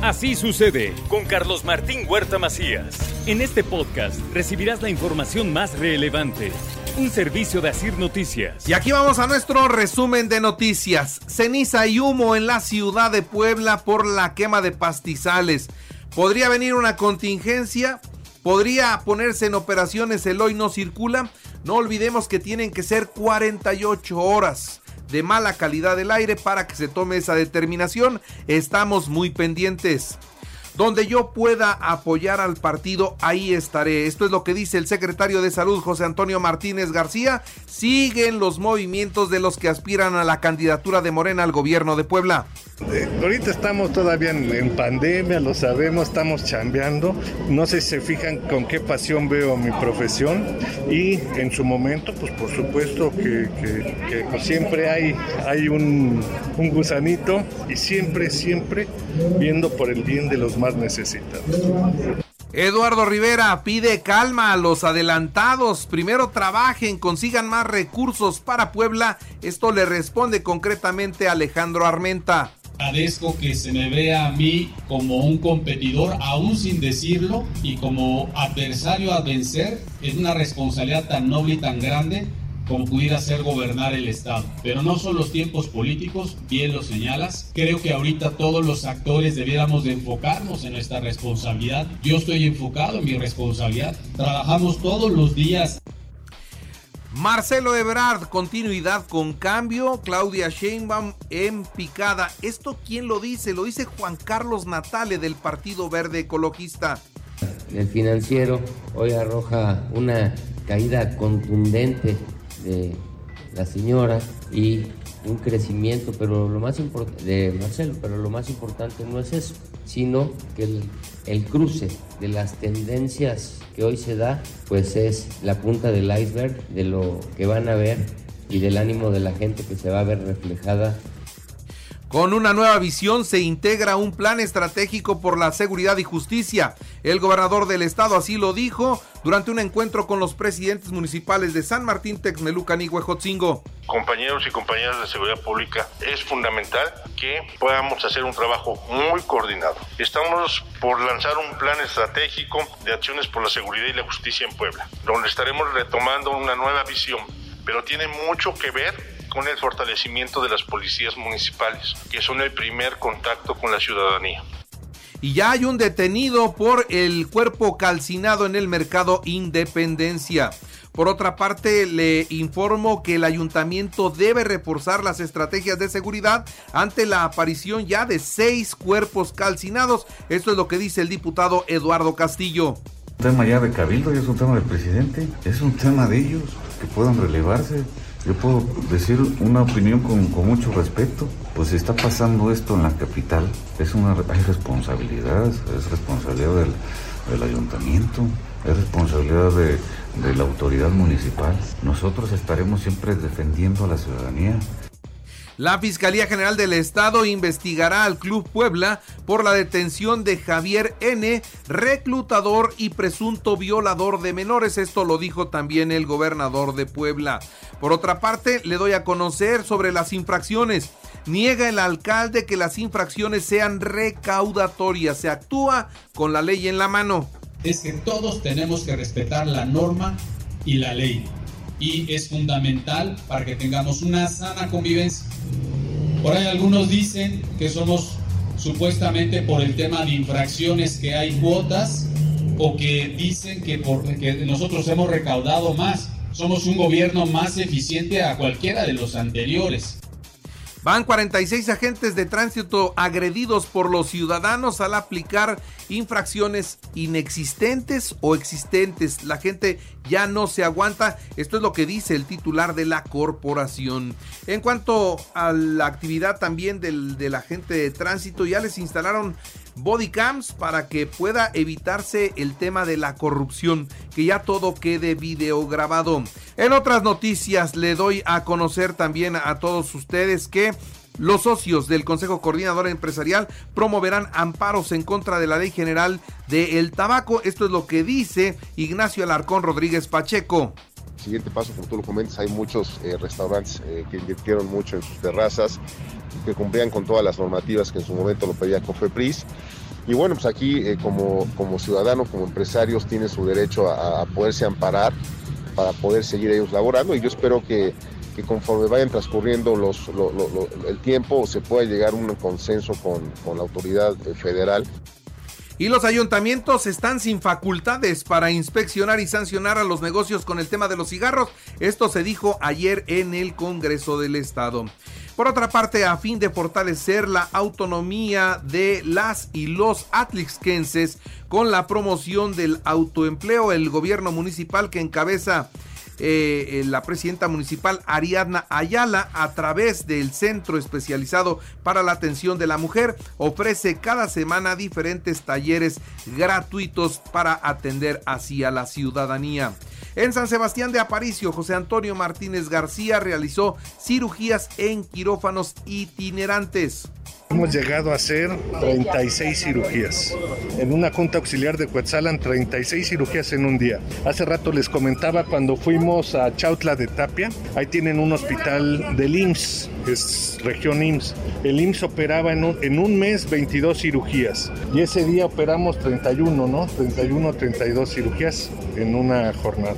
Así sucede con Carlos Martín Huerta Macías. En este podcast recibirás la información más relevante. Un servicio de Asir Noticias. Y aquí vamos a nuestro resumen de noticias. Ceniza y humo en la ciudad de Puebla por la quema de pastizales. ¿Podría venir una contingencia? ¿Podría ponerse en operaciones el hoy no circula? No olvidemos que tienen que ser 48 horas de mala calidad del aire para que se tome esa determinación. Estamos muy pendientes. Donde yo pueda apoyar al partido, ahí estaré. Esto es lo que dice el secretario de Salud, José Antonio Martínez García. Siguen los movimientos de los que aspiran a la candidatura de Morena al gobierno de Puebla. Eh, ahorita estamos todavía en, pandemia, lo sabemos, estamos chambeando. No sé si se fijan con qué pasión veo mi profesión y en su momento, pues por supuesto que, pues, siempre hay, un gusanito y siempre, siempre viendo por el bien de los más necesitados. Eduardo Rivera pide calma a los adelantados. Primero trabajen, consigan más recursos para Puebla. Esto le responde concretamente Alejandro Armenta. Agradezco que se me vea a mí como un competidor, aún sin decirlo, y como adversario a vencer. Es una responsabilidad tan noble y tan grande como pudiera ser gobernar el Estado. Pero no son los tiempos políticos, bien lo señalas. Creo que ahorita todos los actores debiéramos de enfocarnos en nuestra responsabilidad. Yo estoy enfocado en mi responsabilidad. Trabajamos todos los días. Marcelo Ebrard, continuidad con cambio. Claudia Sheinbaum en picada. ¿Esto quién lo dice? Lo dice Juan Carlos Natale del Partido Verde Ecologista. El financiero hoy arroja una caída contundente de la señora y un crecimiento, pero lo más de Marcelo, pero lo más importante no es eso, sino que el, el, cruce de las tendencias que hoy se da, pues es la punta del iceberg de lo que van a ver y del ánimo de la gente que se va a ver reflejada con una nueva visión se integra un plan estratégico por la seguridad y justicia. El gobernador del estado así lo dijo durante un encuentro con los presidentes municipales de San Martín, Texmelucan y Huejotzingo. Compañeros y compañeras de seguridad pública, es fundamental que podamos hacer un trabajo muy coordinado. Estamos por lanzar un plan estratégico de acciones por la seguridad y la justicia en Puebla, donde estaremos retomando una nueva visión, pero tiene mucho que ver con el fortalecimiento de las policías municipales, que son el primer contacto con la ciudadanía. Y ya hay un detenido por el cuerpo calcinado en el mercado Independencia. Por otra parte, le informo que el ayuntamiento debe reforzar las estrategias de seguridad ante la aparición ya de seis cuerpos calcinados. Esto es lo que dice el diputado Eduardo Castillo. Un tema ya de cabildo, y es un tema del presidente, es un tema de ellos que puedan relevarse. Yo puedo decir una opinión con, mucho respeto. Pues está pasando esto en la capital. Es una, hay responsabilidad, es responsabilidad del, del ayuntamiento, es responsabilidad de, de la autoridad municipal. Nosotros estaremos siempre defendiendo a la ciudadanía. La Fiscalía General del Estado investigará al Club Puebla por la detención de Javier N., reclutador y presunto violador de menores. Esto lo dijo también el gobernador de Puebla. Por otra parte, le doy a conocer sobre las infracciones. Niega el alcalde que las infracciones sean recaudatorias. Se actúa con la ley en la mano. Es que todos tenemos que respetar la norma y la ley y es fundamental para que tengamos una sana convivencia. Por ahí algunos dicen que somos supuestamente por el tema de infracciones que hay cuotas o que dicen que, porque nosotros hemos recaudado más. Somos un gobierno más eficiente a cualquiera de los anteriores. Van 46 agentes de tránsito agredidos por los ciudadanos al aplicar infracciones inexistentes o existentes. La gente ya no se aguanta. Esto es lo que dice el titular de la corporación. En cuanto a la actividad también del, del agente de tránsito, ya les instalaron bodycams para que pueda evitarse el tema de la corrupción, que ya todo quede video grabado. En otras noticias le doy a conocer también a todos ustedes que los socios del Consejo Coordinador Empresarial promoverán amparos en contra de la Ley General del Tabaco. Esto es lo que dice Ignacio Alarcón Rodríguez Pacheco. Siguiente paso, como tú lo comentas, hay muchos eh, restaurantes eh, que invirtieron mucho en sus terrazas, que cumplían con todas las normativas que en su momento lo pedía Cofepris. Y bueno, pues aquí eh, como, como ciudadanos, como empresarios, tienen su derecho a, poderse amparar para poder seguir ellos laborando. Y yo espero que, conforme vayan transcurriendo los, el tiempo se pueda llegar a un consenso con, con la autoridad federal y los ayuntamientos están sin facultades para inspeccionar y sancionar a los negocios con el tema de los cigarros. Esto se dijo ayer en el Congreso del Estado. Por otra parte, a fin de fortalecer la autonomía de las y los atlixquenses con la promoción del autoempleo, el gobierno municipal que encabeza eh, la presidenta municipal Ariadna Ayala a través del Centro Especializado para la Atención de la Mujer ofrece cada semana diferentes talleres gratuitos para atender así a la ciudadanía. En San Sebastián de Aparicio, José Antonio Martínez García realizó cirugías en quirófanos itinerantes. Hemos llegado a hacer 36 cirugías. En una junta auxiliar de Cuetzalan, 36 cirugías en un día. Hace rato les comentaba cuando fuimos a Chautla de Tapia, ahí tienen un hospital del IMSS, es región IMSS. El IMSS operaba en un, en un mes 22 cirugías y ese día operamos 31, ¿no? 31, 32 cirugías en una jornada.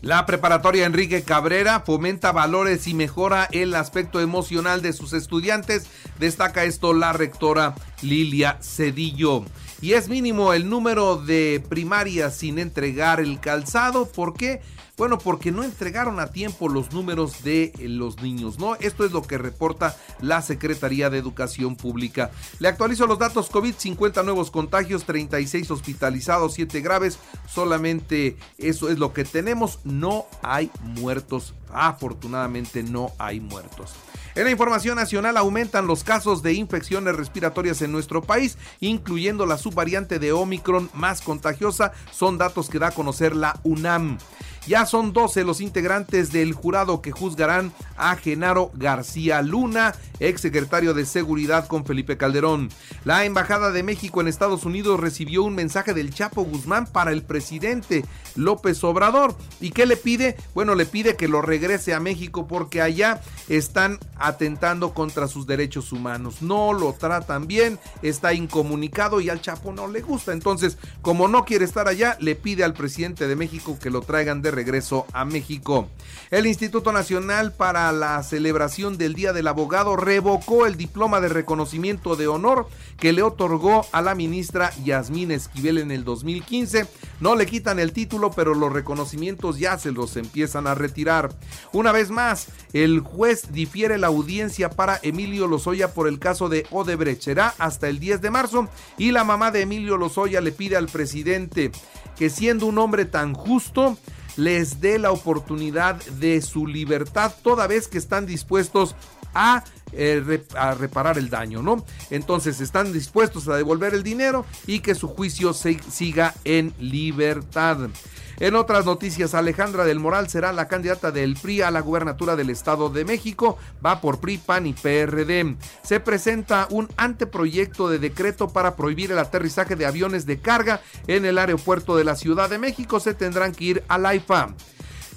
La preparatoria Enrique Cabrera fomenta valores y mejora el aspecto emocional de sus estudiantes. Destaca esto la rectora Lilia Cedillo. Y es mínimo el número de primarias sin entregar el calzado. ¿Por qué? Bueno, porque no entregaron a tiempo los números de los niños, ¿no? Esto es lo que reporta la Secretaría de Educación Pública. Le actualizo los datos COVID, 50 nuevos contagios, 36 hospitalizados, 7 graves. Solamente eso es lo que tenemos. No hay muertos. Afortunadamente no hay muertos. En la información nacional aumentan los casos de infecciones respiratorias en nuestro país, incluyendo la subvariante de Omicron más contagiosa. Son datos que da a conocer la UNAM. Ya son 12 los integrantes del jurado que juzgarán a Genaro García Luna, ex secretario de Seguridad con Felipe Calderón. La Embajada de México en Estados Unidos recibió un mensaje del Chapo Guzmán para el presidente López Obrador. ¿Y qué le pide? Bueno, le pide que lo regrese a México porque allá están atentando contra sus derechos humanos. No lo tratan bien, está incomunicado y al Chapo no le gusta. Entonces, como no quiere estar allá, le pide al presidente de México que lo traigan de regreso a México. El Instituto Nacional para la celebración del Día del Abogado revocó el diploma de reconocimiento de honor que le otorgó a la ministra Yasmín Esquivel en el 2015. No le quitan el título, pero los reconocimientos ya se los empiezan a retirar. Una vez más, el juez difiere la audiencia para Emilio Lozoya por el caso de Odebrecht. Será hasta el 10 de marzo y la mamá de Emilio Lozoya le pide al presidente que siendo un hombre tan justo, les dé la oportunidad de su libertad toda vez que están dispuestos a, eh, a, reparar el daño, ¿no? Entonces están dispuestos a devolver el dinero y que su juicio se, siga en libertad. En otras noticias, Alejandra del Moral será la candidata del PRI a la gubernatura del Estado de México. Va por PRI, PAN y PRD. Se presenta un anteproyecto de decreto para prohibir el aterrizaje de aviones de carga en el aeropuerto de la Ciudad de México. Se tendrán que ir al AIFA.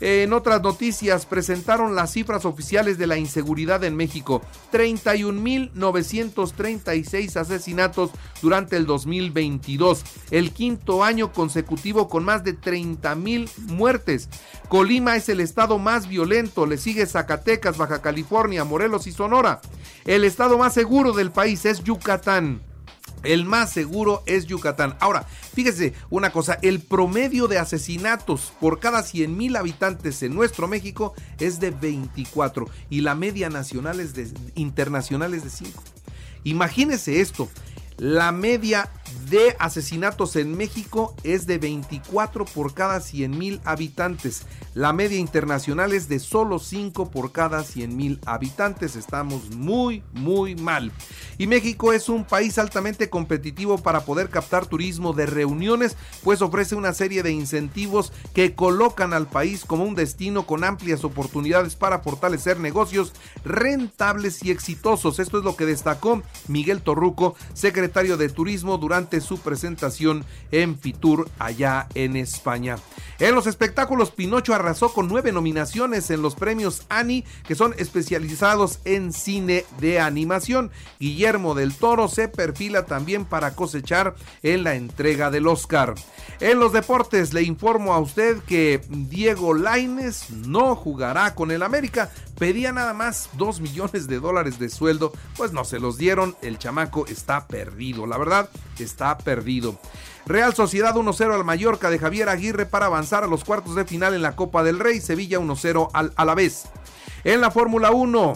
En otras noticias, presentaron las cifras oficiales de la inseguridad en México. 31.936 asesinatos durante el 2022, el quinto año consecutivo con más de 30.000 muertes. Colima es el estado más violento, le sigue Zacatecas, Baja California, Morelos y Sonora. El estado más seguro del país es Yucatán. El más seguro es Yucatán. Ahora, fíjese una cosa, el promedio de asesinatos por cada 100 mil habitantes en nuestro México es de 24 y la media nacional es de, internacional es de 5. Imagínese esto, la media de asesinatos en México es de 24 por cada 100 mil habitantes. La media internacional es de solo 5 por cada 100 mil habitantes. Estamos muy, muy mal. Y México es un país altamente competitivo para poder captar turismo de reuniones, pues ofrece una serie de incentivos que colocan al país como un destino con amplias oportunidades para fortalecer negocios rentables y exitosos. Esto es lo que destacó Miguel Torruco, secretario de Turismo, durante su presentación en Fitur allá en España. En los espectáculos, Pinocho arrasó con nueve nominaciones en los premios Annie, que son especializados en cine de animación. Guillermo del Toro se perfila también para cosechar en la entrega del Oscar. En los deportes, le informo a usted que Diego Laines no jugará con el América. Pedía nada más 2 millones de dólares de sueldo, pues no se los dieron. El chamaco está perdido, la verdad, está perdido. Real Sociedad 1-0 al Mallorca de Javier Aguirre para avanzar a los cuartos de final en la Copa del Rey. Sevilla 1-0 al Alavés. En la Fórmula 1,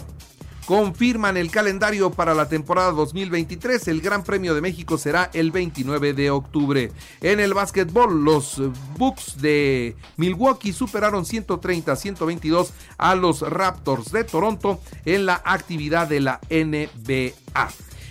confirman el calendario para la temporada 2023. El Gran Premio de México será el 29 de octubre. En el básquetbol, los Bucks de Milwaukee superaron 130-122 a los Raptors de Toronto en la actividad de la NBA.